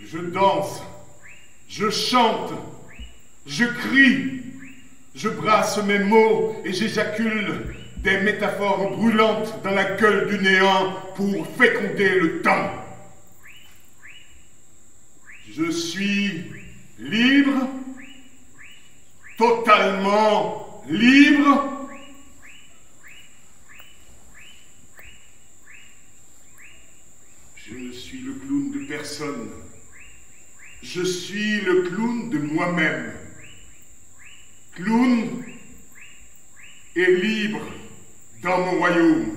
Je danse, je chante, je crie, je brasse mes mots et j'éjacule des métaphores brûlantes dans la gueule du néant pour féconder le temps. Je suis libre, totalement libre. Je ne suis le clown de personne. Je suis le clown de moi-même. Clown et libre dans mon royaume.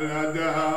على دهر